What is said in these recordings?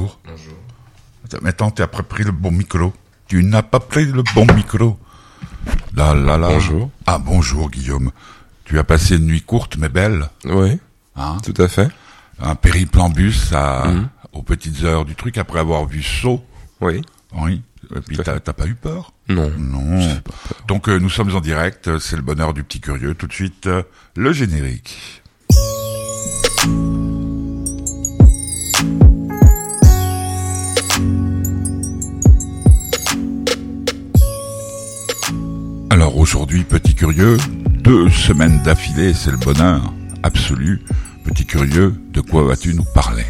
bonjour. Bonjour. Maintenant, tu as pris le bon micro. Tu n'as pas pris le bon micro. Là, là, là. Bonjour. Ah, bonjour, Guillaume. Tu as passé une nuit courte, mais belle. Oui, Hein? Tout à fait. Un périple en bus à, Mhm. aux petites heures du truc après avoir vu Saut. Oui. Oui. Et puis, t'as pas eu peur? Non. Non. Donc, euh, nous sommes en direct. C'est le bonheur du petit curieux. Tout de suite, euh, le générique. Alors aujourd'hui, petit curieux, deux semaines d'affilée, c'est le bonheur absolu. Petit curieux, de quoi vas-tu nous parler?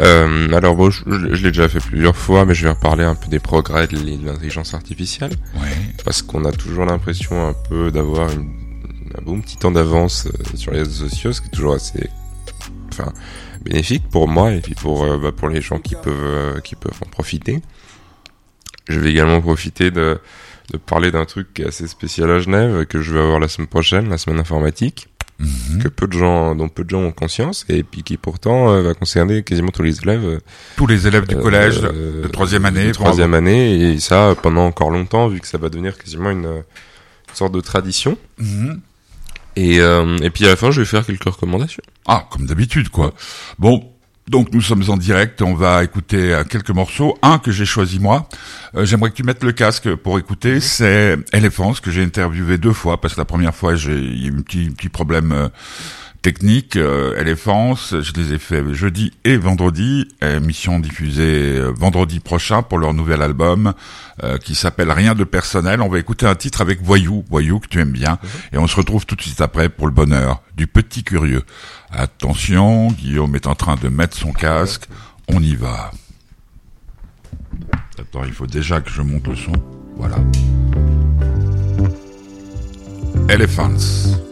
Euh, alors bon, je, je l'ai déjà fait plusieurs fois, mais je vais reparler un peu des progrès de l'intelligence artificielle, Ouais. parce qu'on a toujours l'impression un peu d'avoir un bon petit temps d'avance euh, sur les réseaux sociaux, ce qui est toujours assez, enfin, bénéfique pour moi et puis pour euh, bah, pour les gens qui peuvent euh, qui peuvent en profiter. Je vais également profiter de de parler d'un truc qui est assez spécial à Genève que je vais avoir la semaine prochaine, la semaine informatique. Mhm. que peu de gens, dont peu de gens ont conscience, et puis qui pourtant euh, va concerner quasiment tous les élèves euh, Tous les élèves du collège euh, de troisième année, de troisième année, et ça euh, pendant encore longtemps, vu que ça va devenir quasiment une, euh, sorte de tradition. Mhm. Et, euh, et puis à la fin, je vais faire quelques recommandations. Ah, comme d'habitude, quoi. Bon, donc nous sommes en direct, on va écouter euh, quelques morceaux. Un que j'ai choisi moi, euh, j'aimerais que tu mettes le casque pour écouter, c'est Elephants, que j'ai interviewé deux fois, parce que la première fois, j'ai eu un petit, petit problème euh, technique. Euh, Elephants, je les ai fait jeudi et vendredi, émission diffusée euh, vendredi prochain pour leur nouvel album, euh, qui s'appelle Rien de personnel. On va écouter un titre avec Voyou, Voyou que tu aimes bien, et on se retrouve tout de suite après pour le bonheur du petit curieux. Attention, Guillaume est en train de mettre son casque. On y va. Attends, il faut déjà que je monte le son. Voilà. Elephants.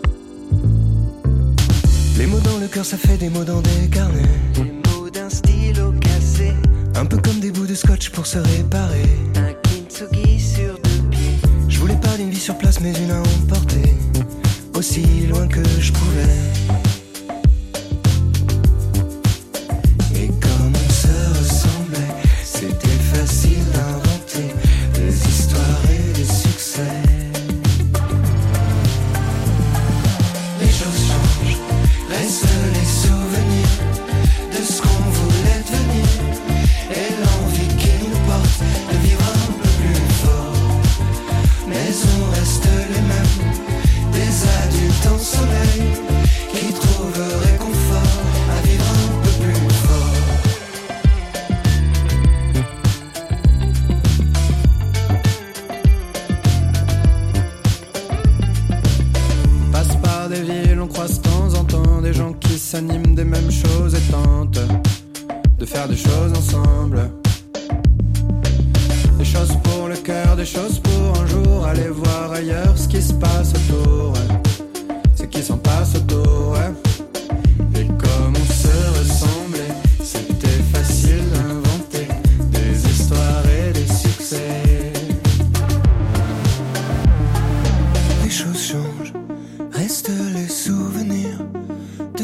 Les mots dans le cœur, ça fait des mots dans des carnets. Les mots d'un stylo cassé, Un peu comme des bouts de scotch pour se réparer. un kintsugi sur deux pieds. Je voulais pas d'une vie sur place, mais une à emporter. Aussi loin que je pouvais.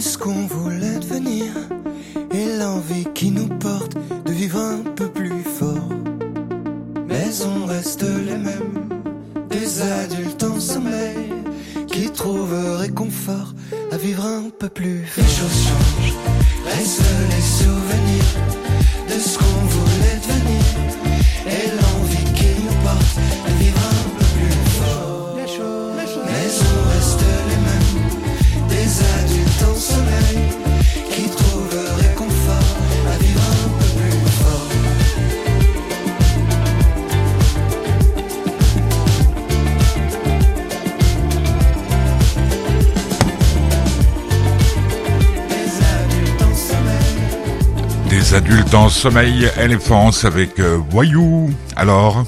Ce qu'on voulait devenir. Et l'envie qui nous sommeil, Elephants avec euh, Voyou. Alors,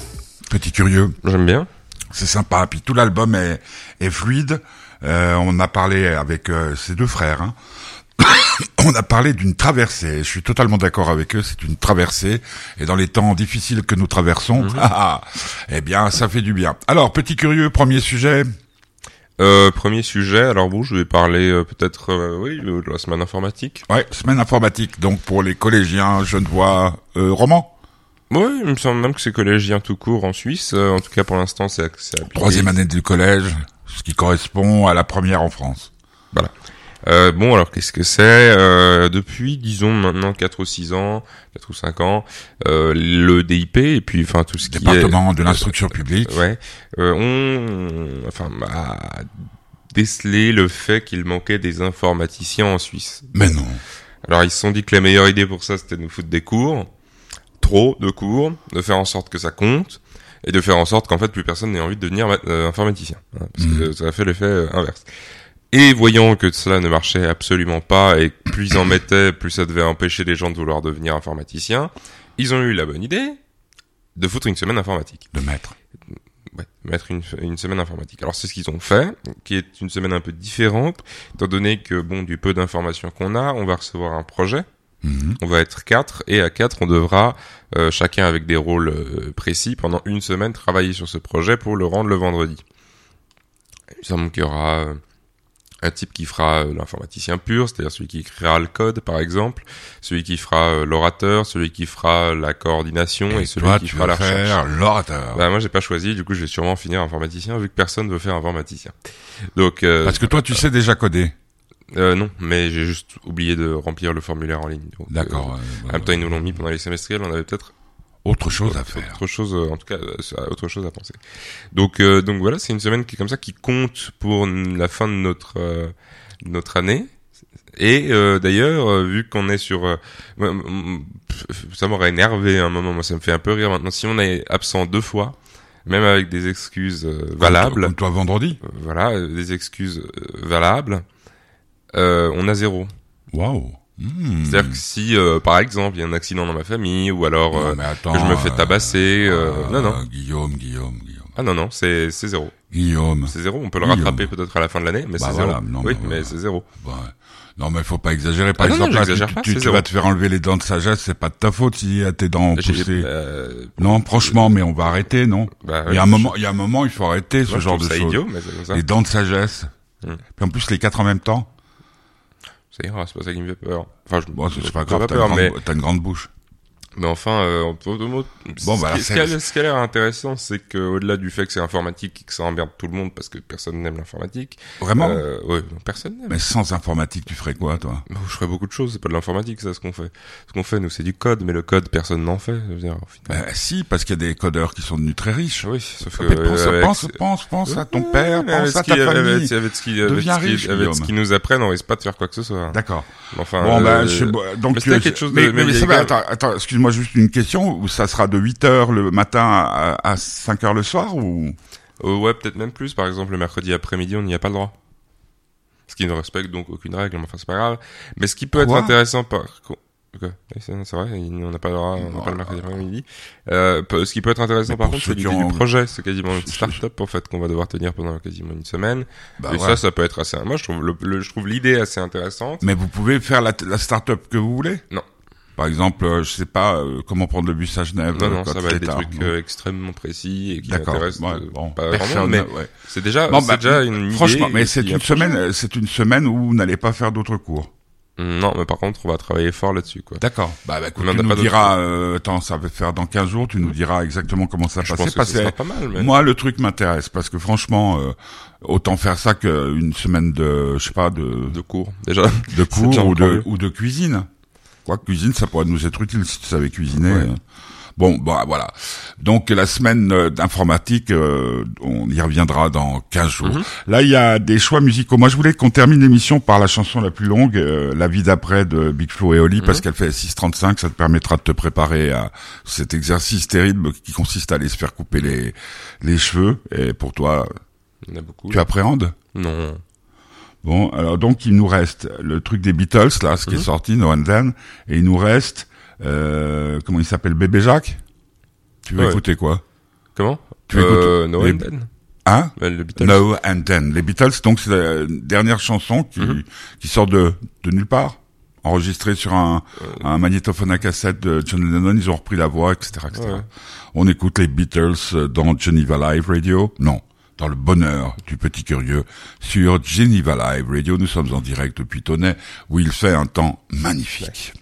petit curieux, J'aime bien. c'est sympa. Puis tout l'album est, est fluide. Euh, on a parlé avec euh, ces deux frères. hein. on a parlé d'une traversée. Je suis totalement d'accord avec eux. C'est une traversée. Et dans les temps difficiles que nous traversons, ah, eh bien, ça fait du bien. Alors, petit curieux, premier sujet. Euh, premier sujet, alors bon, je vais parler euh, peut-être, euh, oui, de la semaine informatique. Ouais, semaine informatique, donc pour les collégiens, genevois, euh, romans. Oui, il me semble même que c'est collégien tout court en Suisse. Euh, en tout cas, pour l'instant, c'est. Troisième année du collège, ce qui correspond à la première en France. Euh, bon, alors qu'est-ce que c'est Euh, Depuis, disons maintenant 4 ou 6 ans, 4 ou 5 ans, euh, le DIP et puis enfin tout ce qui est Département de l'instruction publique. ouais, euh, on enfin a décelé le fait qu'il manquait des informaticiens en Suisse. Mais non. Alors ils se sont dit que la meilleure idée pour ça c'était de nous foutre des cours, trop de cours, de faire en sorte que ça compte et de faire en sorte qu'en fait plus personne n'ait envie de devenir euh, informaticien, hein, parce que ça a fait l'effet euh, inverse. Et voyant que cela ne marchait absolument pas et plus ils en mettaient, plus ça devait empêcher les gens de vouloir devenir informaticiens, ils ont eu la bonne idée de foutre une semaine informatique. De maître. Ouais, mettre une, une semaine informatique. Alors c'est ce qu'ils ont fait, qui est une semaine un peu différente, étant donné que bon, du peu d'informations qu'on a, on va recevoir un projet, Mhm. on va être quatre, et à quatre, on devra, euh, chacun avec des rôles euh, précis, pendant une semaine, travailler sur ce projet pour le rendre le vendredi. Il me semble qu'il y aura euh, un type qui fera euh, l'informaticien pur, c'est-à-dire celui qui écrira le code, par exemple, celui qui fera euh, l'orateur, celui qui fera la coordination et, Et celui toi, qui tu fera la recherche. l'orateur. Bah moi j'ai pas choisi, du coup je vais sûrement finir informaticien vu que personne veut faire informaticien. Donc euh, Parce que toi, tu sais déjà coder. euh, non, mais j'ai juste oublié de remplir le formulaire en ligne. D'accord. euh, euh, en même temps ils nous l'ont mis pendant les semestriels, on avait peut-être autre chose à faire. autre chose, euh, en tout cas euh, autre chose à penser. Donc euh, donc voilà, c'est une semaine qui est comme ça qui compte pour la fin de notre euh, notre année. Et euh, d'ailleurs, euh, vu qu'on est sur, euh, ça m'aurait énervé à un moment, moi ça me fait un peu rire maintenant. Si on est absent deux fois, même avec des excuses euh, Comme valables, toi- Comme toi vendredi. voilà, des excuses valables, euh, on a zéro. Waouh. Hmm. C'est-à-dire que si, euh, par exemple, il y a un accident dans ma famille, ou alors, Non, euh, mais attends, que je me fais tabasser, euh, euh, non, non, Guillaume, Guillaume, Guillaume. ah non, non, c'est c'est zéro. Guillaume. C'est zéro, on peut le Guillaume. rattraper peut-être à la fin de l'année, mais Bah c'est voilà, zéro. non, oui, bah mais voilà. c'est zéro. Ouais. Non, mais faut pas exagérer. Par Ah non, non, exemple, là, pas, tu- vas te faire enlever les dents de sagesse, c'est pas de ta faute si tes dents ont poussé. euh, Non, franchement, mais on va arrêter, non bah, Il y a un moment, il y a un moment, il faut arrêter ce genre de choses. Les dents de sagesse. Hmm. Puis en plus, les quatre en même temps. Ça ira, c'est pas ça qui me fait peur. Enfin, je Bon, c'est pas grave, t'as une, grande- mais t'as une grande bouche. Mais enfin, euh, en peu de mots, Bon, ce, bah, qui, ce qui a, c'est- ce qui a l'air intéressant, c'est que au-delà du fait que c'est informatique et que ça emmerde tout le monde parce que personne n'aime l'informatique, Vraiment euh, non, personne n'aime. Mais sans informatique, tu ferais quoi, toi? Oh, je ferais beaucoup de choses, c'est pas de l'informatique ça ce qu'on fait. Ce qu'on fait nous c'est du code, mais le code personne n'en fait. Je veux dire. Ben, Si, parce qu'il y a des codeurs qui sont devenus très riches. oui, sauf que Mais pense, euh, avec- pense, pense, pense à ton Ouais, père, pense à ta qui- famille. Avec, ce qui, avec qui- riche, avec ce qu'ils nous apprennent, on risque pas de faire quoi que ce soit. D'accord. Enfin, Bon, euh, ben, je, donc, mais euh, quelque chose de- mais, attends, excuse-moi juste une question, ça sera de 8 heures le matin à, à 5 heures le soir ou? Euh, ouais, peut-être même plus. Par exemple, le mercredi après-midi, on n'y a pas le droit. Ce qui ne respecte donc aucune règle, mais enfin, c'est pas grave. Mais ce qui peut Quoi? être intéressant par... Oui, c'est vrai, on n'a pas le droit, on n'a Oh pas le mercredi après-midi. Euh, ce qui peut être intéressant Mais par contre, c'est l'idée du projet. C'est quasiment une start-up, en fait, qu'on va devoir tenir pendant quasiment une semaine. bah, Et ouais. ça, ça peut être assez... Moi, je trouve le, le- je trouve l'idée assez intéressante. Mais vous pouvez faire la, la start-up que vous voulez? Non. Par exemple, euh, je sais pas euh, comment prendre le bus à Genève. Non, euh, non, quand ça va être des tard, trucs euh, extrêmement précis et qui D'accord. intéressent Ouais, euh, bon, pas personne, mais ouais. c'est déjà, Bon, bah, déjà une idée. Franchement, mais c'est une semaine, euh, c'est une semaine où vous n'allez pas faire d'autres cours. Non, mais par contre, on va travailler fort là-dessus, quoi. D'accord. Bah, bah écoute, on tu nous diras, euh, attends, ça va faire dans 15 jours, tu nous diras exactement comment ça pense que parce que pas mal, mais... moi, le truc m'intéresse parce que franchement, euh, autant faire ça qu'une semaine de, je sais pas, de, de cours, déjà. de cours de, ou de cuisine. Quoi, cuisine, ça pourrait nous être utile si tu savais cuisiner. Ouais. Bon, bah voilà. Donc la semaine euh, d'informatique, euh, on y reviendra dans 15 jours. Mhm. Là, il y a des choix musicaux. Moi, je voulais qu'on termine l'émission par la chanson la plus longue, euh, La vie d'après de Big Flo et Oli, parce Mhm. qu'elle fait 6.35. Ça te permettra de te préparer à cet exercice terrible qui consiste à aller se faire couper les, les cheveux. Et pour toi, Il y en a beaucoup. tu appréhendes? Non. Bon, alors donc il nous reste le truc des Beatles, là, ce qui Mhm. est sorti, No and Then, et il nous reste, euh, comment il s'appelle, Bébé Jacques? Tu veux Ouais. écouter quoi? Comment? Tu euh, écoutes No les- and Then Hein Le Beatles. No and Then. Les Beatles, donc c'est la dernière chanson qui, Mhm. qui sort de, de nulle part, enregistrée sur un, Euh, un magnétophone à cassette de John Lennon, ils ont repris la voix, etc. etc. Ouais. On écoute les Beatles euh, dans Geneva Live Radio Non, dans le bonheur du petit curieux sur Geneva Live Radio. Nous sommes en direct depuis Tonnet où il fait un temps magnifique.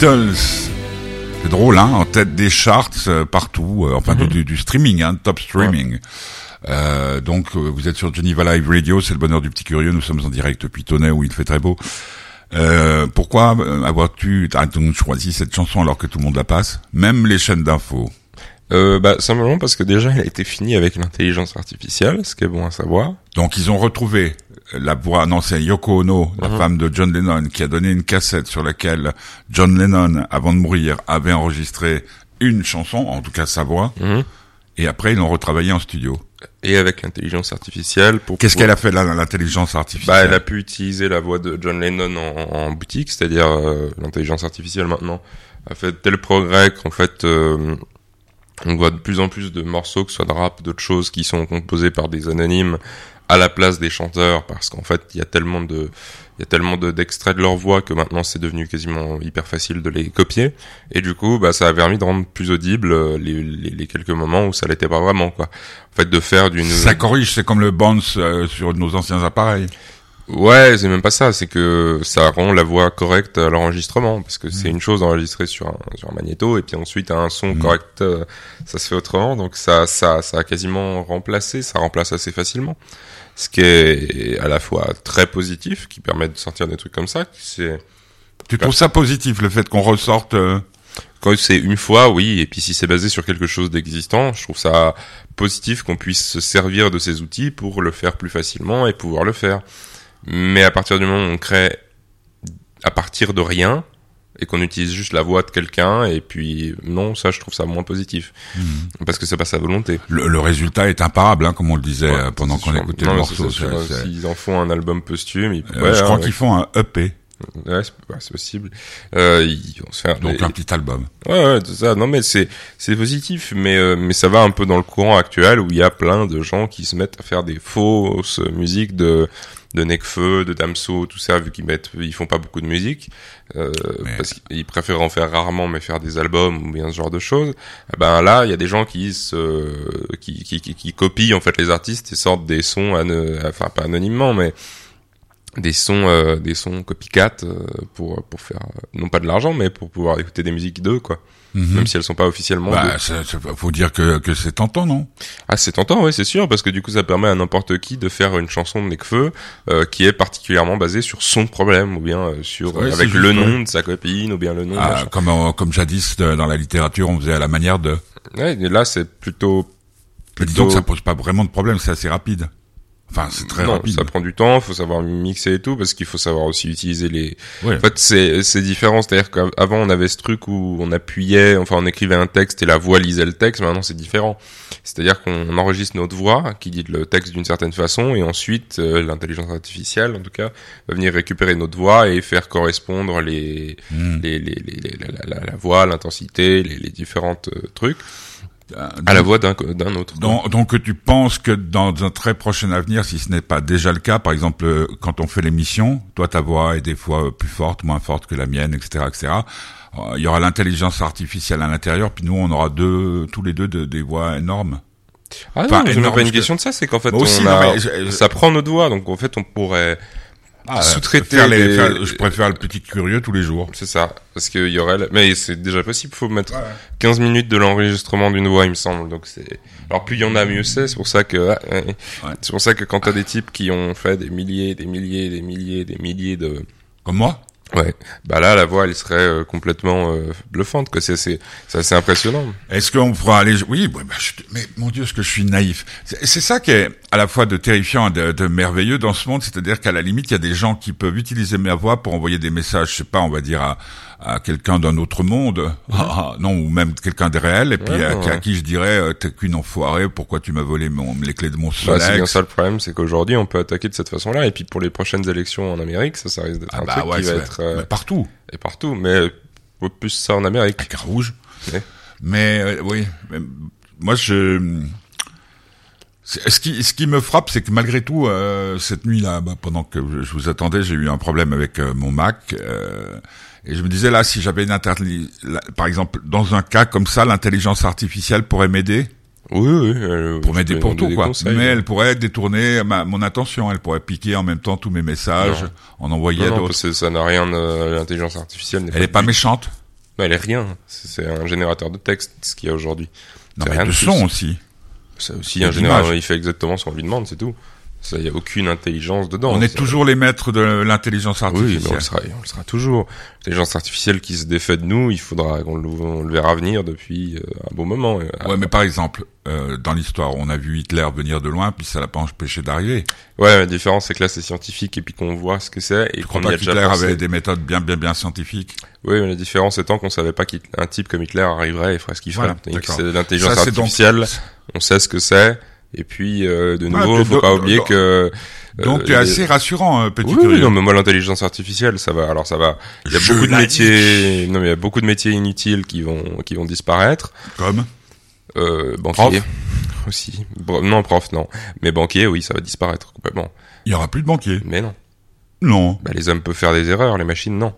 Beatles. C'est drôle, hein, en tête des charts euh, partout, euh, enfin du- du, du streaming, hein, top streaming. Euh, donc euh, vous êtes sur Geneva Live Radio, c'est le bonheur du petit curieux. Nous sommes en direct depuis Tonnet où il fait très beau. Euh, pourquoi euh, avoir-tu donc choisi cette chanson alors que tout le monde la passe, même les chaînes d'infos? Euh, bah, simplement parce que déjà, elle a été finie avec l'intelligence artificielle, ce qui est bon à savoir. Donc ils ont retrouvé la voix, non c'est Yoko Ono, la Mhm. femme de John Lennon, qui a donné une cassette sur laquelle John Lennon, avant de mourir, avait enregistré une chanson, en tout cas sa voix, Mhm. et après ils l'ont retravaillé en studio. Et avec l'intelligence artificielle pour... Qu'est-ce qu'elle a fait là, l'intelligence Bah, artificielle elle a pu utiliser la voix de John Lennon en, en boutique, c'est-à-dire euh, l'intelligence artificielle maintenant a fait tel progrès qu'en fait, euh, On voit de plus en plus de morceaux, que ce soit de rap, d'autres choses, qui sont composés par des anonymes à la place des chanteurs, parce qu'en fait, il y a tellement de, il y a tellement de- d'extraits de leur voix que maintenant c'est devenu quasiment hyper facile de les copier. Et du coup, bah, ça a permis de rendre plus audible euh, les, les, les quelques moments où ça l'était pas vraiment, quoi. En fait, de faire d'une... Ça corrige, c'est comme le bounce euh, sur nos anciens appareils. Ouais, c'est même pas ça, c'est que ça rend la voix correcte à l'enregistrement, parce que c'est une chose d'enregistrer sur un, sur un magnéto, et puis ensuite un son Mm. correct, euh, ça se fait autrement, donc ça, ça, ça a quasiment remplacé, ça remplace assez facilement. Ce qui est à la fois très positif, qui permet de sortir des trucs comme ça, c'est Tu trouves ça positif, le fait qu'on ressorte euh, quand c'est une fois, oui, et puis si c'est basé sur quelque chose d'existant, je trouve ça positif qu'on puisse se servir de ces outils pour le faire plus facilement et pouvoir le faire. Mais à partir du moment où on crée à partir de rien et qu'on utilise juste la voix de quelqu'un, et puis non, ça je trouve ça moins positif parce que c'est pas sa volonté. le, le résultat est imparable, hein, comme on le disait Ouais, euh, pendant qu'on écoutait Non, le ça, morceau. S'ils en font un album posthume, ils... euh, ouais, je crois ouais, qu'ils font un EP, ouais, c'est possible. Euh, ils vont se faire donc des- un petit album. Ouais, ouais, c'est ça. Non, mais c'est c'est positif, mais euh, mais ça va un peu dans le courant actuel où il y a plein de gens qui se mettent à faire des fausses musiques de de Necfeu, de Damso, tout ça, vu qu'ils mettent, ils font pas beaucoup de musique, euh, Mais- parce qu'ils préfèrent en faire rarement, mais faire des albums ou bien ce genre de choses. Eh ben là, il y a des gens qui se, qui, qui, qui, qui copient en fait les artistes et sortent des sons, enfin pas anonymement, mais des sons, euh, des sons copycat euh, pour pour faire euh, non pas de l'argent, mais pour pouvoir écouter des musiques d'eux, quoi Mhm. même si elles sont pas officiellement. Bah, ça- ça- faut dire que, que c'est tentant, non? Ah, c'est tentant, oui, c'est sûr, parce que du coup, ça permet à n'importe qui de faire une chanson de Nekfeu euh, qui est particulièrement basée sur son problème, ou bien euh, sur Ouais, avec le nom de sa copine, ou bien le nom. de Ah, comme, comme jadis dans la littérature, on faisait à la manière de. Ouais, là, c'est plutôt. Mais disons que ça pose pas vraiment de problème, c'est assez rapide. Enfin, c'est très non, rapide. ça prend du temps, faut savoir mixer et tout, parce qu'il faut savoir aussi utiliser les. Ouais. En fait, c'est c'est différent, c'est-à-dire qu'avant on avait ce truc où on appuyait, enfin on écrivait un texte et la voix lisait le texte. Maintenant c'est différent. C'est-à-dire qu'on enregistre notre voix qui dit le texte d'une certaine façon et ensuite euh, l'intelligence artificielle, en tout cas, va venir récupérer notre voix et faire correspondre les Hmm. les, les, les- les- la, la- la voix, l'intensité, les, les différentes euh, trucs à la voix d'un autre. Donc, donc tu penses que dans un très prochain avenir, si ce n'est pas déjà le cas, par exemple euh, quand on fait l'émission, toi ta voix est des fois plus forte, moins forte que la mienne, etc., etc. Euh, Il y aura l'intelligence artificielle à l'intérieur, puis nous on aura deux, tous les deux de- des voix énormes. Ah non, Enfin, c'est pas une que- question de ça, c'est qu'en fait aussi, on non, mais ça prend notre voix, donc en fait on pourrait Ah, Sous-traiter les- les- je préfère le petit curieux tous les jours. C'est ça, parce qu'il y aurait, mais c'est déjà possible. Faut mettre 15 minutes de l'enregistrement d'une voix, il me semble. Donc c'est, alors plus il y en a, mieux c'est. C'est pour ça que, ah, ouais. c'est pour ça que quand t'as des types qui ont fait des milliers, des milliers, des milliers, des milliers de, Comme moi ouais, bah là la voix elle serait euh, complètement euh, bluffante. Que c'est, c'est, assez impressionnant. Est-ce qu'on pourra aller Oui, bah, je- mais mon Dieu, ce que je suis naïf. C'est ça qui est à la fois de terrifiant et de, de merveilleux dans ce monde, c'est-à-dire qu'à la limite, il y a des gens qui peuvent utiliser ma voix pour envoyer des messages, je sais pas, on va dire à, à quelqu'un d'un autre monde, Ah, ah, non, ou même quelqu'un de réel, et puis Ouais, à, ouais. à qui je dirais, euh, t'es qu'une enfoirée, pourquoi tu m'as volé mon, les clés de mon Bah, c'est bien ça le problème, c'est qu'aujourd'hui on peut attaquer de cette façon-là. Et puis pour les prochaines élections en Amérique, ça, ça risque d'être Ah un bah truc ouais, qui va être euh, mais partout, et partout, mais euh, plus ça en Amérique. avec un rouge. Mais euh, oui, mais, moi je ce qui ce qui me frappe, c'est que malgré tout, euh, cette nuit-là, bah, pendant que je, vous attendais, j'ai eu un problème avec euh, mon Mac. euh, et je me disais là, si j'avais une interli- par exemple, dans un cas comme ça, l'intelligence artificielle pourrait m'aider? Oui, oui. euh, pour m'aider pour tout, quoi. conseils. Mais elle pourrait détourner ma, mon attention, elle pourrait piquer en même temps tous mes messages, Non. en envoyer d'autres. ça n'a rien de l'intelligence artificielle. n'est Elle est pas méchante. Non, elle est rien. C'est un générateur de texte, ce qu'il y a aujourd'hui. Non, mais rien de de son aussi. C'est aussi un d'image. Il fait exactement ce qu'on lui demande, c'est tout. Ça, y a aucune intelligence dedans. On est toujours les maîtres de l'intelligence Oui, mais artificielle. on le sera, on le sera toujours. L'intelligence artificielle qui se défait de nous, il faudra qu'on le, on le verra venir depuis euh, un bon moment. Et, Ouais, mais par exemple, euh, dans l'histoire, on a vu Hitler venir de loin, puis ça l'a pas empêché d'arriver. Ouais, la différence c'est que là c'est scientifique et puis qu'on voit ce que c'est et qu'on a déjà qu'Hitler pensé. avait des méthodes bien, bien, bien scientifiques? Oui, mais la différence étant qu'on savait pas qu'un type comme Hitler arriverait et ferait ce qu'il ferait. Voilà, c'est l'intelligence donc- artificielle, on sait ce que c'est. Et puis, euh, de nouveau, puis faut pas oublier que... euh, Donc, tu es les- assez rassurant, euh, petit Oui, curieux. non, mais moi, l'intelligence artificielle, ça va. Alors, ça va. Il y a Je beaucoup de métiers. Non, mais il y a beaucoup de métiers inutiles qui vont qui vont disparaître. Comme Euh, banquier aussi. Bro- non, prof, non. Mais banquier, oui, ça va disparaître complètement. Il y aura plus de banquiers. Mais non. Non. Bah, les hommes peuvent faire des erreurs, les machines, non.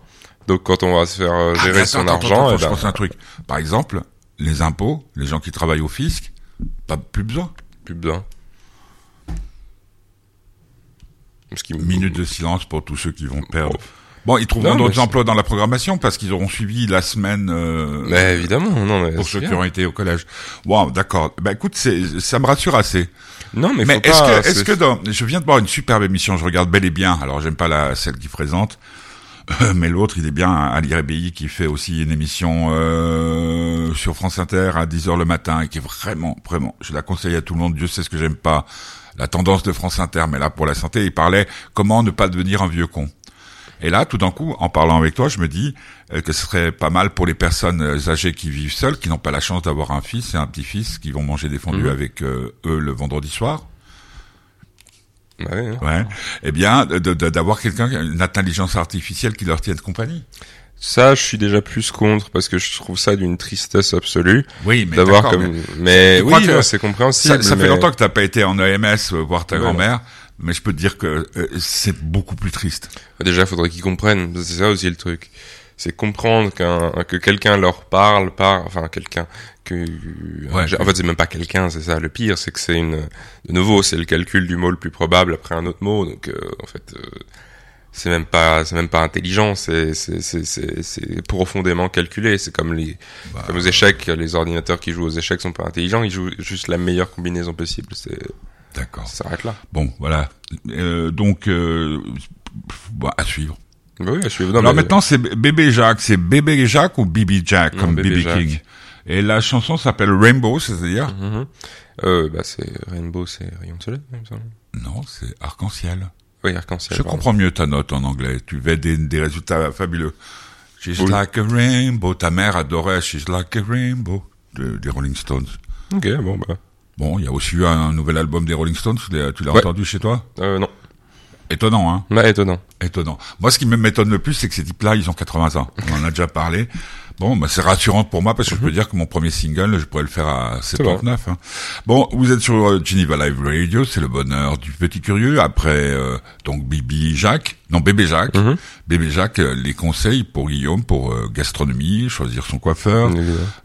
Donc quand on va se faire Ah, gérer son attends, argent, attends, eh je ben, pense à un truc. Par exemple, les impôts, les gens qui travaillent au fisc, pas plus besoin. Plus besoin. Ce qui me- Minute de silence pour tous ceux qui vont perdre. Bon, ils trouveront d'autres emplois dans la programmation parce qu'ils auront suivi la semaine euh, Mais évidemment, non, mais pour ceux qui auront été au collège. Bon, d'accord. Bah écoute, ça me rassure assez. Non, mais, est-ce que, est-ce c'est- que dans, je viens de voir une superbe émission, je regarde bel et bien. Alors j'aime pas la celle qui présente, mais l'autre il est bien, Ali Rebelli qui fait aussi une émission euh, sur France Inter à 10h le matin et qui est vraiment, vraiment, je la conseille à tout le monde. Dieu sait ce que j'aime pas, la tendance de France Inter, mais là pour la santé, il parlait comment ne pas devenir un vieux con. Et là, tout d'un coup, en parlant avec toi, je me dis euh, que ce serait pas mal pour les personnes euh, âgées qui vivent seules, qui n'ont pas la chance d'avoir un fils et un petit-fils, qui vont manger des fondus Mhm. avec euh, eux le vendredi soir. Bah ouais, hein. Ouais. Eh bien, d'avoir quelqu'un, une intelligence artificielle qui leur tienne compagnie. Ça, je suis déjà plus contre parce que je trouve ça d'une tristesse absolue Oui, mais d'avoir comme. mais Mais, oui, que c'est compréhensible. ça, ça fait longtemps que t'as pas été en EMS euh, voir ta Ouais. grand-mère, mais je peux te dire que euh, c'est beaucoup plus triste. Déjà, faudrait qu'ils comprennent. C'est ça aussi le truc. C'est comprendre qu'un que quelqu'un leur parle, par, enfin quelqu'un que. Ouais. en fait, c'est même pas quelqu'un, c'est ça. Le pire, c'est que c'est une. De nouveau, c'est le calcul du mot le plus probable après un autre mot. Donc, euh, en fait, euh, c'est même pas, c'est même pas intelligent. C'est, c'est, profondément calculé. C'est comme les, Bah, comme aux échecs. Les ordinateurs qui jouent aux échecs sont pas intelligents. Ils jouent juste la meilleure combinaison possible. C'est, D'accord. ça s'arrête là. Bon, voilà. Euh, donc, euh, bon, à suivre. Oui, je suis. non, Alors mais- maintenant, c'est Bébé Jacques. C'est Bébé Jacques ou Bibi Jack, Non, comme Bibi. King. Et la chanson s'appelle Rainbow, c'est-à-dire Mhm. Euh, bah c'est Rainbow, c'est rayon de soleil, il me semble. Non, c'est arc-en-ciel. Oui, arc-en-ciel. Je pardon. comprends mieux ta note en anglais. Tu fais des, des résultats fabuleux. She's Oui. like a rainbow. Ta mère adorait She's like a rainbow de- des Rolling Stones. Ok, bon bah. Bon, il y a aussi eu un nouvel album des Rolling Stones. Tu l'as, tu l'as Ouais. entendu chez toi? Euh, non. Étonnant, hein Bah, étonnant. Étonnant. Moi, ce qui m'étonne le plus, c'est que ces types-là, ils ont 80 ans. On en a déjà parlé. Bon, bah, c'est rassurant pour moi parce que je peux dire que mon premier single, je pourrais le faire à 79. Hein. Bon, vous êtes sur euh, Geneva Live Radio, c'est le bonheur du petit curieux. Après, euh, donc Bibi Jacques, non Bébé Jacques, Mhm. Bébé Jacques, euh, les conseils pour Guillaume pour euh, gastronomie, choisir son coiffeur,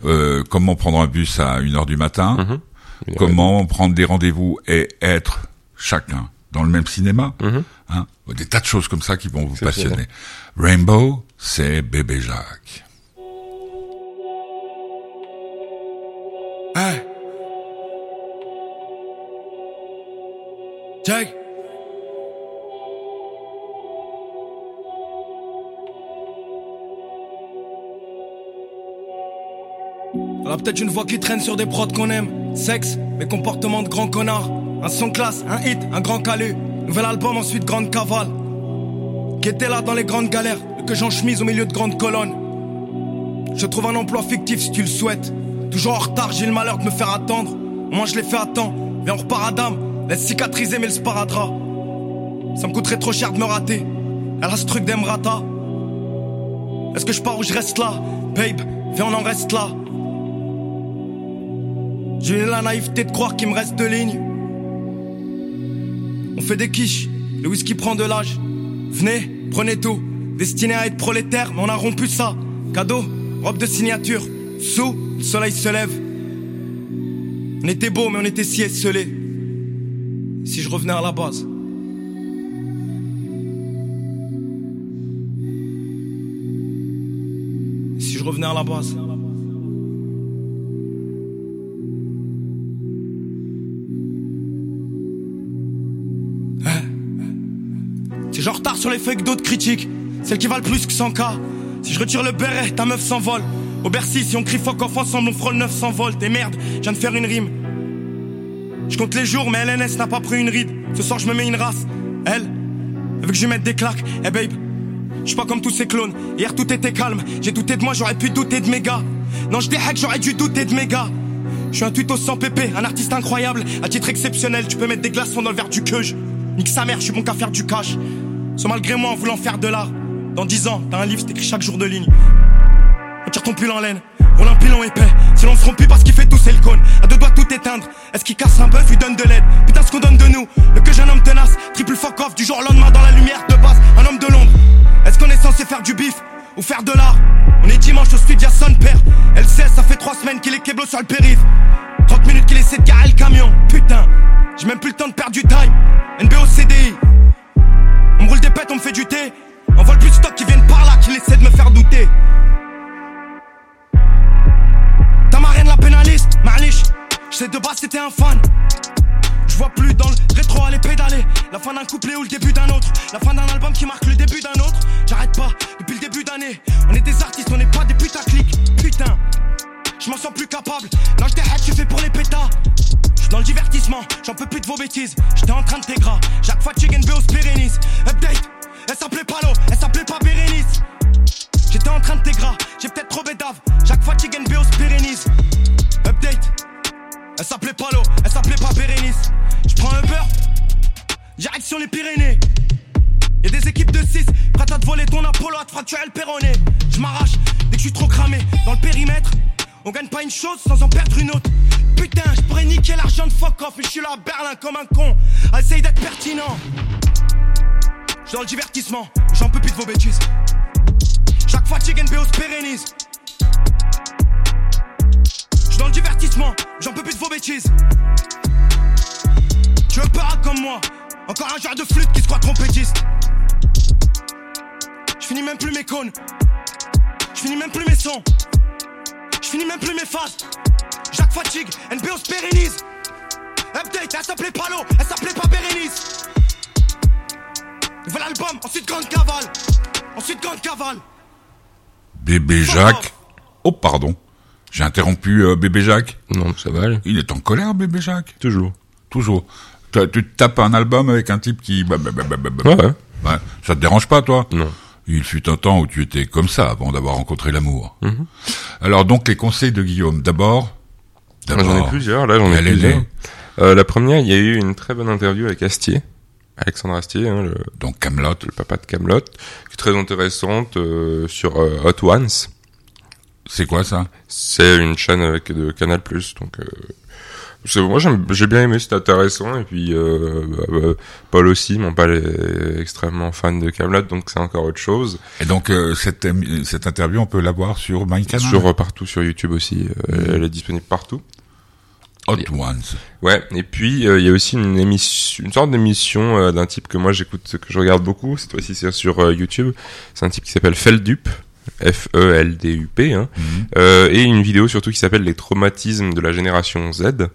euh, comment prendre un bus à 1 heure du matin, Mhm. comment prendre des rendez-vous et être chacun dans le même cinéma. Mhm. Hein, des tas de choses comme ça qui vont vous C'est passionner. Rainbow, c'est Bébé Jacques. Hey. On a peut-être une voix qui traîne sur des prods qu'on aime. Sexe, mes comportements de grand connard. Un son classe, un hit, un grand calu. Nouvel album, ensuite grande cavale. Qui était là dans les grandes galères, que j'en chemise au milieu de grandes colonnes. Je trouve un emploi fictif si tu le souhaites. Toujours en retard, j'ai le malheur de me faire attendre. Moi je l'ai fait à temps. Viens, on repart à dame. Laisse cicatriser, mais le sparadrap. Ça me coûterait trop cher de me rater. Elle a ce truc d'Emrata. Est-ce que je pars ou je reste là? Babe, viens, on en reste là. J'ai la naïveté de croire qu'il me reste deux lignes. On fait des quiches, le whisky prend de l'âge. Venez, prenez tout. Destiné à être prolétaire, mais on a rompu ça. Cadeau, robe de signature. Sous, le soleil se lève. On était beau, mais on était si esselés. Si je revenais à la base. Si je revenais à la base. Sur les feuilles que d'autres critiquent, celles qui valent plus que 100K. Si je retire le béret, ta meuf s'envole. Au Bercy, si on crie fuck off ensemble, on frôle 900 volts. Et merde, je viens de faire une rime. Je compte les jours, mais LNS n'a pas pris une ride. Ce soir, je me mets une race. Elle, elle veut que je lui mette des claques. Eh babe, je suis pas comme tous ces clones. Hier, tout était calme. J'ai douté de moi, j'aurais pu douter de mes gars. Non, je déhack, j'aurais dû douter de mes gars. Je suis un tuto sans pépé, un artiste incroyable. À titre exceptionnel, tu peux mettre des glaçons dans le verre du queuge. Nique sa mère, je suis bon qu'à faire du cash. Sans malgré moi en voulant faire de l'art. Dans 10 ans, t'as un livre, t'écris chaque jour de ligne. On tire ton pull en laine. Roule un pilon épais. Si l'on se rompt plus parce qu'il fait tousser le cône. À deux doigts tout éteindre. Est-ce qu'il casse un bœuf, lui donne de l'aide? Putain, ce qu'on donne de nous. Le que un homme tenace. Triple fuck off du jour au lendemain dans la lumière de base. Un homme de l'ombre. Est-ce qu'on est censé faire du bif ou faire de l'art? On est dimanche au studio son père. Elle sait, ça fait trois semaines qu'il est keblo sur le périph. 30 minutes qu'il essaie de garer le camion. Putain, j'ai même plus le temps de perdre du time. NBO CDI. On me roule des pètes, on me fait du thé. On vole plus de stock qui viennent par là, qui essaient de me faire douter. T'as ma reine la pénaliste, Malish. J'sais de base c'était un fan. Je vois plus dans le rétro aller pédaler. La fin d'un couplet ou le début d'un autre. La fin d'un album qui marque le début d'un autre. J'arrête pas depuis le début d'année. On est des artistes, on n'est pas des putaclics. Putain, je m'en sens plus capable. Non, je t'arrête, je fais pour les pétas. Dans le divertissement, j'en peux plus de vos bêtises. J'étais en train de t'égras. Jacques Fatigue, NBO Pérénis. Update, elle s'appelait Palo, elle s'appelait pas Bérénice. J'étais en train de t'égras, j'ai peut-être trop bédave. Jacques Fatigue, NBO Pérénis. Update, elle s'appelait Palo, elle s'appelait pas Bérénice. J'prends un beurre, direction les Pyrénées. Y'a des équipes de 6, prêtes à te voler ton Apollo, à te fracturer le péroné. Je m'arrache dès que je suis trop cramé. Dans le périmètre, on gagne pas une chose sans en perdre une autre. Putain, je pourrais niquer l'argent de fuck off, mais je suis là à Berlin comme un con. Essaye d'être pertinent. Je dans le divertissement, j'en peux plus de vos bêtises. Chaque fatigue NBO se pérennise. Je dans le divertissement, j'en peux plus de vos bêtises. Tu veux pas comme moi, encore un genre de flûte qui se croit trompétiste. Je finis même plus mes cônes. Je finis même plus mes sons. Je finis même plus mes phases. Jacques Fatigue, NBO se pérennise. Update, elle s'appelait Palo, elle s'appelait pas Bérénice. Voilà l'album, ensuite Grande Cavale. Ensuite Grande Cavale. Bébé Jacques. Oh, pardon. J'ai interrompu euh, Bébé Jacques. Non, ça va aller. Il est en colère, Bébé Jacques. Toujours. Toujours. Tu, tu te tapes un album avec un type qui... bah, bah, bah, bah, bah, bah. Ouais, ouais. Ouais. Ça te dérange pas, toi? Non. Il fut un temps où tu étais comme ça avant d'avoir rencontré l'amour. Mhm. Alors donc les conseils de Guillaume. D'abord, Moi, J'en ai plusieurs, là, j'en ai plusieurs. Euh, la première, il y a eu une très bonne interview avec Astier. Alexandre Astier, hein, le, Donc Camelot. le papa de Camelot, qui est très intéressante euh, sur euh, Hot Ones. C'est quoi ça? C'est une chaîne avec de Canal+, donc euh, moi j'ai bien aimé, c'était intéressant et puis euh, bah, bah, Paul aussi, mon père est extrêmement fan de Camelot, donc c'est encore autre chose. Et donc euh, cette émi- cette interview, on peut la voir sur MyCanal. Sur euh, partout sur YouTube aussi, euh, elle est disponible partout. Hot Ones. Ouais, et puis euh, il y a aussi une émission, une sorte d'émission euh, d'un type que moi j'écoute, que je regarde beaucoup. Cette fois-ci c'est sur euh, YouTube. C'est un type qui s'appelle Feldup, F-E-L-D-U-P, hein, Mhm. euh, et une vidéo surtout qui s'appelle les traumatismes de la génération Z,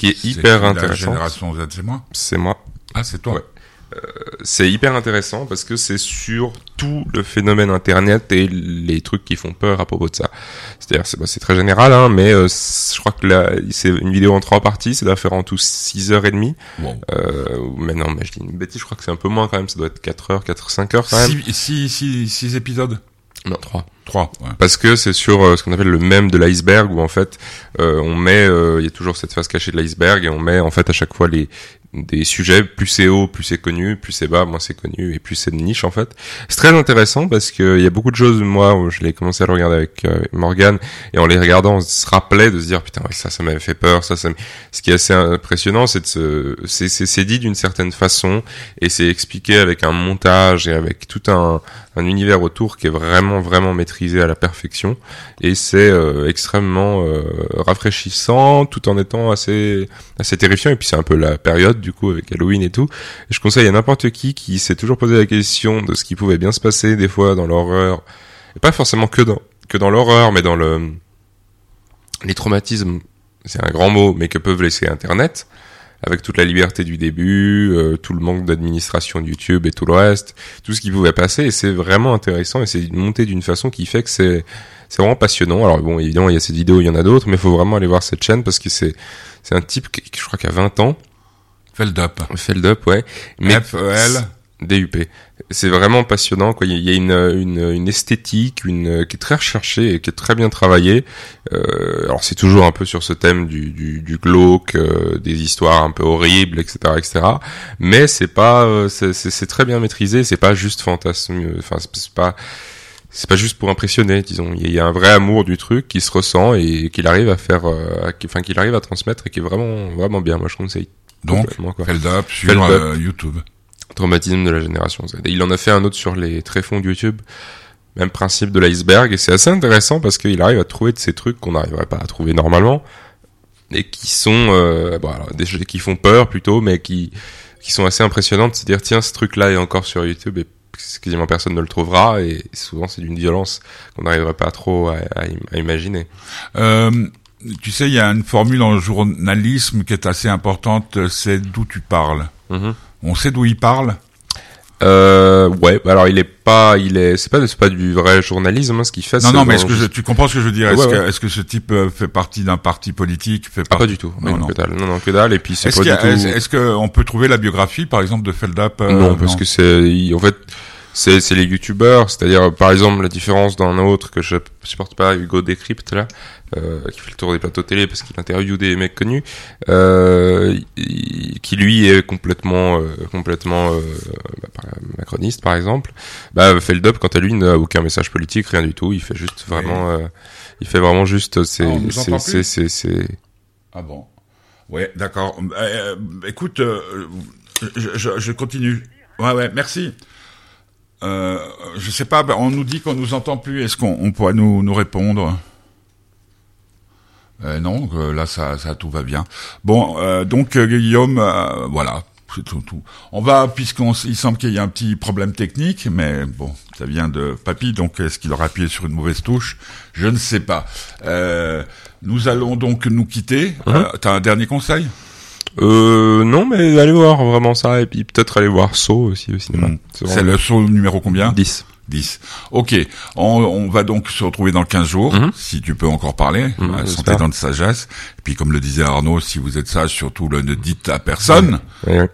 qui est hyper C'est La intéressante. génération Z, c'est moi. C'est moi. Ah, c'est toi. Ouais. C'est hyper intéressant parce que c'est sur tout le phénomène Internet et les trucs qui font peur à propos de ça. C'est-à-dire, c'est bah, très général, hein, mais euh, je crois que là, c'est une vidéo en trois parties, ça doit faire en tout 6 heures et demie. Wow. Euh, mais non, mais je dis une bêtise, je crois que c'est un peu moins quand même, ça doit être 4 heures, 4 5 heures quand même. Six, six, six, six épisodes. Non, 3. Trois. Ouais. Parce que c'est sur euh, ce qu'on appelle le mème de l'iceberg où en fait euh, on met, euh, il y a toujours cette face cachée de l'iceberg et on met en fait à chaque fois les des sujets plus c'est haut, plus c'est connu, plus c'est bas, moins c'est connu et plus c'est de niche en fait. C'est très intéressant parce que il y a beaucoup de choses moi où je l'ai commencé à le regarder avec euh, Morgan et en les regardant on se rappelait de se dire putain ouais, ça ça m'avait fait peur, ça ça. Ce qui est assez impressionnant c'est de se c'est c'est dit d'une certaine façon et c'est expliqué avec un montage et avec tout un un univers autour qui est vraiment vraiment maîtrisé à la perfection. Et c'est euh, extrêmement euh, rafraîchissant tout en étant assez assez terrifiant. Et puis c'est un peu la période du coup avec Halloween et tout. Je conseille à n'importe qui qui s'est toujours posé la question de ce qui pouvait bien se passer des fois dans l'horreur. Et pas forcément que dans que dans l'horreur mais dans le les traumatismes. C'est un grand mot mais que peuvent laisser internet avec toute la liberté du début, euh, tout le manque d'administration de YouTube et tout le reste, tout ce qui pouvait passer, et c'est vraiment intéressant, et c'est monté d'une façon qui fait que c'est c'est vraiment passionnant. Alors bon, évidemment, il y a cette vidéo, il y en a d'autres, mais il faut vraiment aller voir cette chaîne parce que c'est c'est un type qui, je crois qu'il a 20 ans, Feldup. Feldup, ouais, mais F-E-L. DUP. C'est vraiment passionnant, quoi. Il y a- une, une, une esthétique, une, qui est très recherchée et qui est très bien travaillée. Euh, alors c'est toujours un peu sur ce thème du, du, du glauque, euh, des histoires un peu horribles, etc., etc. Mais c'est pas, euh, c'est très bien maîtrisé. C'est pas juste fantasme. Enfin, c'est pas. c'est pas juste pour impressionner, disons. Il y a un vrai amour du truc qui se ressent et qu'il arrive à faire, euh, à- enfin qu'il arrive à transmettre et qui est vraiment, vraiment bien. Moi, je conseille. Donc, complètement, quoi. Feld Up sur Feld euh, YouTube. Traumatisme de la génération Z. Et il en a fait un autre sur les tréfonds de YouTube. Même principe de l'iceberg. Et c'est assez intéressant parce qu'il arrive à trouver de ces trucs qu'on n'arriverait pas à trouver normalement. Et qui sont, euh, bon, alors, des choses qui font peur plutôt, mais qui, qui sont assez impressionnantes. Se dire, tiens, ce truc-là est encore sur YouTube et quasiment personne ne le trouvera. Et souvent, c'est d'une violence qu'on n'arriverait pas trop à, à im- à imaginer. Euh, tu sais, il y a une formule en journalisme qui est assez importante, c'est d'où tu parles. Mhm. On sait d'où il parle Euh, ouais, alors il est pas, il est, c'est pas, c'est pas du vrai journalisme, hein, ce qu'il fait. Non, non, mais est-ce que je- tu comprends ce que je veux dire? Est-ce Ouais, que, ouais. est-ce que ce type euh, fait partie d'un parti politique fait Ah, pas partie- du tout. Non, Non, non. que dalle. Non, non, que dalle. Et puis c'est Est-ce pas du a- tout. est-ce- est-ce que on peut trouver la biographie, par exemple, de Feldup euh, non, parce que c'est, il- en fait, c'est, c'est les youtubeurs. C'est-à-dire, par exemple, la différence d'un autre que je supporte pas, Hugo Décrypte, là, euh, qui fait le tour des plateaux télé parce qu'il interviewe des mecs connus, euh, il- qui lui est complètement, euh, complètement, euh, bah, macroniste, par exemple. Bah, Feldup, quant à lui, n'a aucun message politique, rien du tout. Il fait juste vraiment, euh, il fait vraiment juste, Ah, c'est, entend c'est, plus c'est, c'est, Ah bon Ouais, d'accord. Euh, euh, écoute, euh, je, je, je continue. Ouais, ouais, merci. Euh, je sais pas, bah, on nous dit qu'on nous entend plus. Est-ce qu'on on pourrait nous, nous répondre? Euh, Non, euh, là ça, ça tout va bien. Bon, euh, donc Guillaume, euh, voilà. C'est tout, tout. On va, puisqu'on, il semble qu'il y a un petit problème technique, mais bon, ça vient de Papy, donc est-ce qu'il aura appuyé sur une mauvaise touche? Je ne sais pas. Euh, nous allons donc nous quitter. Euh, T'as un dernier conseil? Euh, non, mais allez voir vraiment ça, et puis peut-être aller voir Saw aussi au cinéma. Mm. C'est le saut numéro combien? 10. 10. Ok, on, on va donc se retrouver dans 15 jours, Mhm. si tu peux encore parler, Mhm, euh, santé j'espère. dans de sagesse. Et puis comme le disait Arnaud, si vous êtes sage, surtout le ne dites à personne. Euh,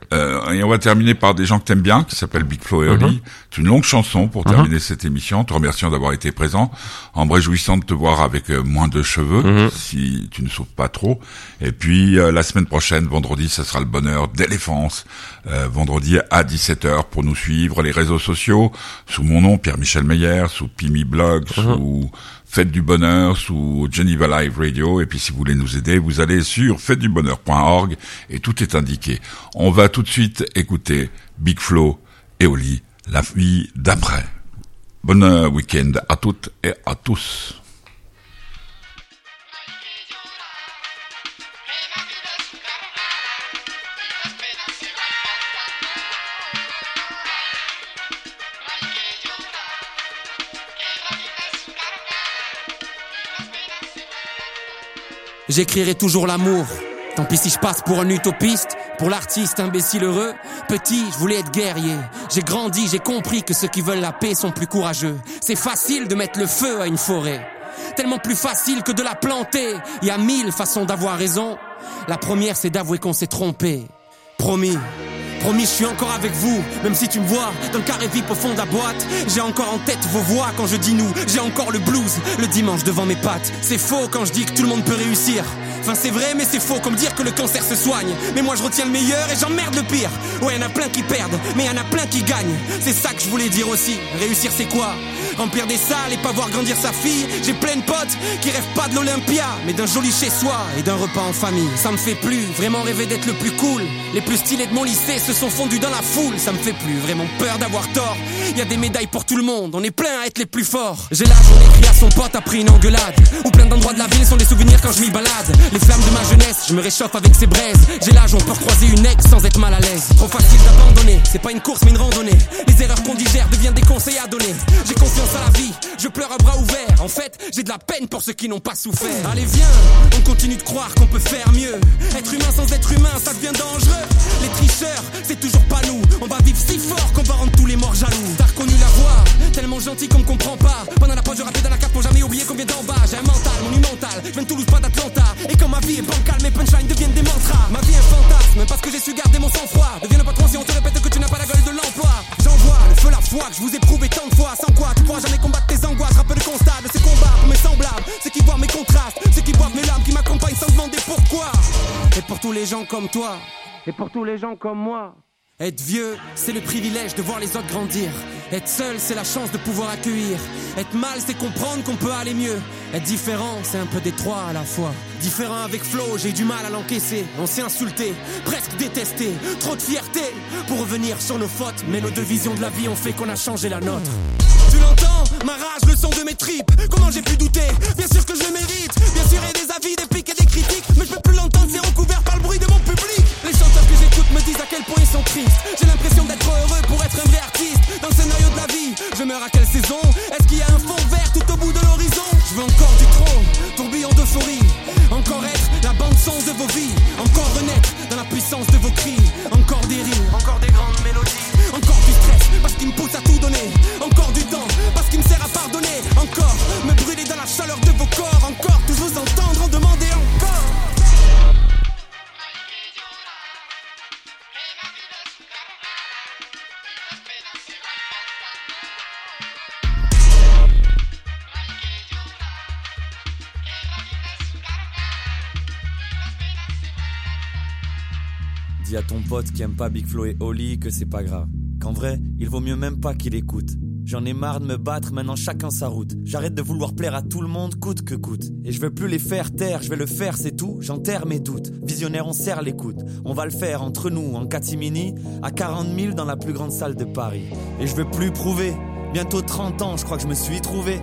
et on va terminer par des gens que t'aimes bien, qui s'appellent Big Flo et Oli. Mhm. C'est une longue chanson pour terminer cette émission. Te remercions d'avoir été présent, en me réjouissant de te voir avec euh, moins de cheveux, Mhm. si tu ne souffres pas trop. Et puis euh, la semaine prochaine, vendredi, ça sera le bonheur d'éléphance. Euh, vendredi à 17h pour nous suivre les réseaux sociaux sous mon nom Pierre-Michel Meyer, sous Pimi Blog, sous Fête du Bonheur, sous Geneva Live Radio. Et puis si vous voulez nous aider, vous allez sur fêtedubonheur.org et tout est indiqué. On va tout de suite écouter Big Flo et Oli, la vie d'après. Bon week-end à toutes et à tous. J'écrirai toujours l'amour. Tant pis si je passe pour un utopiste, pour l'artiste imbécile heureux. Petit, je voulais être guerrier. J'ai grandi, j'ai compris que ceux qui veulent la paix sont plus courageux. C'est facile de mettre le feu à une forêt. Tellement plus facile que de la planter. Il y a mille façons d'avoir raison. La première, c'est d'avouer qu'on s'est trompé. Promis. Promis, je suis encore avec vous, même si tu me vois dans le carré VIP au fond de la boîte. J'ai encore en tête vos voix quand je dis nous. J'ai encore le blues le dimanche devant mes pattes. C'est faux quand je dis que tout le monde peut réussir. Enfin, c'est vrai, mais c'est faux comme dire que le cancer se soigne. Mais moi, je retiens le meilleur et j'emmerde le pire. Ouais, y en a plein qui perdent, mais y en a plein qui gagnent. C'est ça que je voulais dire aussi. Réussir, c'est quoi? Remplir des salles et pas voir grandir sa fille. J'ai plein de potes qui rêvent pas de l'Olympia, mais d'un joli chez-soi et d'un repas en famille. Ça me fait plus vraiment rêver d'être le plus cool. Les plus stylés de mon lycée se sont fondus dans la foule. Ça me fait plus vraiment peur d'avoir tort. Y a des médailles pour tout le monde, on est plein à être les plus forts. J'ai l'âge, on écrit à son pote après une engueulade. Ou plein d'endroits de la ville sont des souvenirs quand je m'y balade. Les flammes de ma jeunesse, je me réchauffe avec ces braises. J'ai l'âge, on peut recroiser une ex sans être mal à l'aise. Trop facile d'abandonner, c'est pas une course mais une randonnée. Les erreurs qu'on digère deviennent des conseils à donner. J'ai confiance je pleure à bras ouverts. En fait, j'ai de la peine pour ceux qui n'ont pas souffert. Allez, viens, on continue de croire qu'on peut faire mieux. Être humain sans être humain, ça devient dangereux. Les tricheurs, c'est toujours pas nous. On va vivre si fort qu'on va rendre tous les morts jaloux. T'as reconnu la voix, tellement gentil qu'on me comprend pas. Pendant la pause, je rappelle dans la carte pour jamais oublier vient d'en bas. J'ai un mental monumental, je viens de Toulouse, pas d'Atlanta. Et quand ma vie est bancale, mes punchlines deviennent des mantras. Ma vie est fantasme, parce que j'ai su garder mon sang-froid. Deviens le patron si on te répète que tu n'as pas la gueule de l'emploi. Feu, la foi que je vous ai prouvé tant de fois. Sans quoi tu pourras jamais combattre tes angoisses. Rappelle le constat de ces combats pour mes semblables. Ceux qui voient mes contrastes, ceux qui boivent mes larmes, qui m'accompagnent sans demander pourquoi. Et pour tous les gens comme toi, et pour tous les gens comme moi. Être vieux, c'est le privilège de voir les autres grandir. Être seul, c'est la chance de pouvoir accueillir. Être mal, c'est comprendre qu'on peut aller mieux. Être différent, c'est un peu des trois à la fois. Différent avec Flo, j'ai du mal à l'encaisser. On s'est insulté, presque détesté. Trop de fierté pour revenir sur nos fautes. Mais nos deux visions de la vie ont fait qu'on a changé la nôtre. Tu l'entends Ma rage, le son de mes tripes. Comment j'ai pu douter Bien sûr que je le mérite. Bien sûr, il y a des avis, des pics et des critiques. Mais je peux plus l'entendre, c'est recouvert par le bruit de mon public. À quel point ils sont tristes. J'ai l'impression d'être heureux pour être un vrai artiste. Dans le scénario de la vie, je meurs à quelle saison? Est-ce qu'il y a un fond vert tout au bout de l'horizon? Je veux encore du trône, tourbillon d'euphorie. Encore être la bande son de vos vies. Encore renaître dans la puissance de vos cris. Encore des rires, encore des grandes mélodies. Encore du stress parce qu'il me pousse à tout donner. Encore du temps parce qu'il me sert à pardonner. Encore me brûler dans la chaleur de vos Dis à ton pote qui aime pas Big Flo et Oli que c'est pas grave. Qu'en vrai, il vaut mieux même pas qu'il écoute. J'en ai marre de me battre, maintenant chacun sa route. J'arrête de vouloir plaire à tout le monde, coûte que coûte. Et je veux plus les faire taire, je vais le faire, c'est tout. J'enterre mes doutes. Visionnaire, on serre l'écoute. On va le faire entre nous, en catimini, à 40 000 dans la plus grande salle de Paris. Et je veux plus prouver. Bientôt 30 ans, je crois que je me suis trouvé.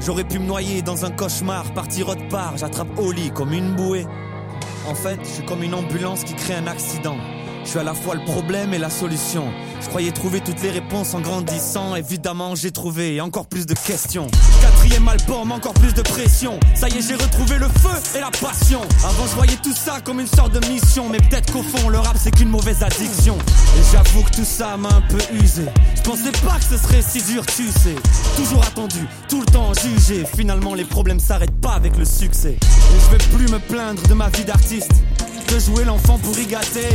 J'aurais pu me noyer dans un cauchemar, partir autre part, j'attrape Oli comme une bouée. En fait, je suis comme une ambulance qui crée un accident. Je suis à la fois le problème et la solution. Je croyais trouver toutes les réponses en grandissant. Évidemment, j'ai trouvé encore plus de questions. Quatrième album, encore plus de pression. Ça y est, j'ai retrouvé le feu et la passion. Avant, je voyais tout ça comme une sorte de mission. Mais peut-être qu'au fond, le rap, c'est qu'une mauvaise addiction. Et j'avoue que tout ça m'a un peu usé. Je pensais pas que ce serait si dur, tu sais. Toujours attendu, tout le temps jugé. Finalement, les problèmes s'arrêtent pas avec le succès. Et je vais plus me plaindre de ma vie d'artiste. De jouer l'enfant pour y gâter.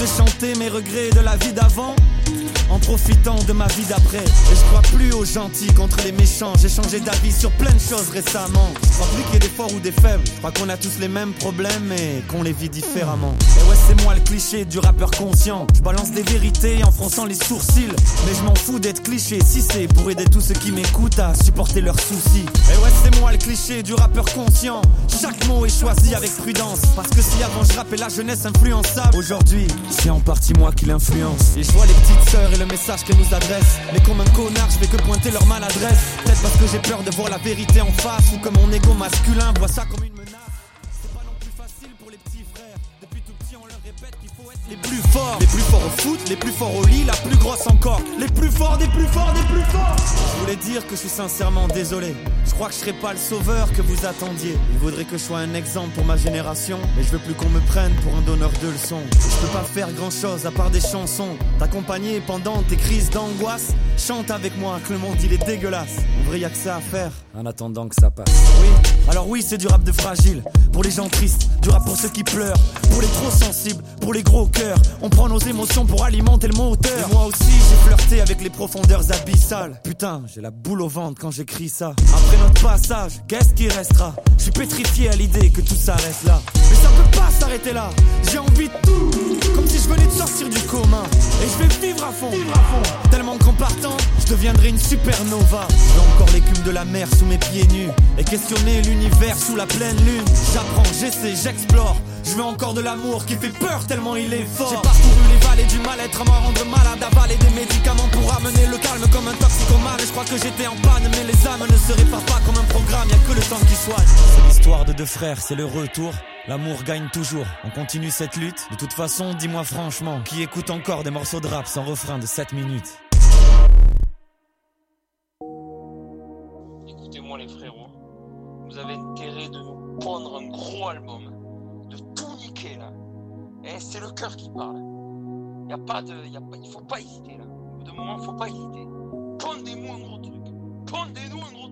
De chanter mes regrets de la vie d'avant. En profitant de ma vie d'après. Et je crois plus aux gentils contre les méchants. J'ai changé d'avis sur plein de choses récemment. Je crois plus qu'il y ait des forts ou des faibles. Je crois qu'on a tous les mêmes problèmes et qu'on les vit différemment. Et ouais, c'est moi le cliché du rappeur conscient. Je balance des vérités en fronçant les sourcils. Mais je m'en fous d'être cliché si c'est pour aider tous ceux qui m'écoutent à supporter leurs soucis. Et ouais, c'est moi le cliché du rappeur conscient. Chaque mot est choisi avec prudence. Parce que si avant je rappelais la jeunesse influençable, aujourd'hui, c'est en partie moi qui l'influence. Et je vois les petites sœurs le message qu'elles nous adressent. Mais comme un connard, je fais que pointer leur maladresse. Peut-être parce que j'ai peur de voir la vérité en face. Ou que mon ego masculin voit ça comme une plus forts. Les plus forts au foot, les plus forts au lit, la plus grosse encore. Les plus forts, des plus forts, des plus forts. Je voulais dire que je suis sincèrement désolé. Je crois que je serai pas le sauveur que vous attendiez. Il vaudrait que je sois un exemple pour ma génération. Mais je veux plus qu'on me prenne pour un donneur de leçons. Je peux pas faire grand chose à part des chansons. T'accompagner pendant tes crises d'angoisse. Chante avec moi que le monde il est dégueulasse. En vrai, y a que ça à faire en attendant que ça passe. Oui, alors oui, c'est du rap de fragile. Pour les gens tristes, du rap pour ceux qui pleurent. Pour les trop sensibles, pour les gros cœurs. On prend nos émotions pour alimenter le moteur. Et moi aussi, j'ai flirté avec les profondeurs abyssales. Putain, j'ai la boule au ventre quand j'écris ça. Après notre passage, qu'est-ce qui restera? Je suis pétrifié à l'idée que tout ça reste là. Mais ça peut pas s'arrêter là. J'ai envie de tout, comme si je venais de sortir du commun. Et je vais vivre à fond, tellement qu'en partant, je deviendrai une supernova. J'ai encore l'écume de la mer sous mes pieds nus et questionner l'univers sous la pleine lune. J'apprends, j'essaie, j'explore. Je veux encore de l'amour qui fait peur tellement il est fort. J'ai parcouru les vallées du mal-être à me rendre malade, avaler des médicaments pour amener le calme comme un toxicomane. Et je crois que j'étais en panne, mais les âmes ne se réparent pas comme un programme, y a que le temps qui soigne. C'est l'histoire de deux frères, c'est le retour. L'amour gagne toujours. On continue cette lutte. De toute façon, dis-moi franchement, qui écoute encore des morceaux de rap sans refrain de 7 minutes? Écoutez-moi les frérots, vous avez intérêt de nous pondre un gros album, de tout niquer là. Et c'est le cœur qui parle. Il a pas de, il faut pas hésiter là. Au bout d'un moment, faut pas hésiter. Pondez-nous un gros truc. Pondez-nous un gros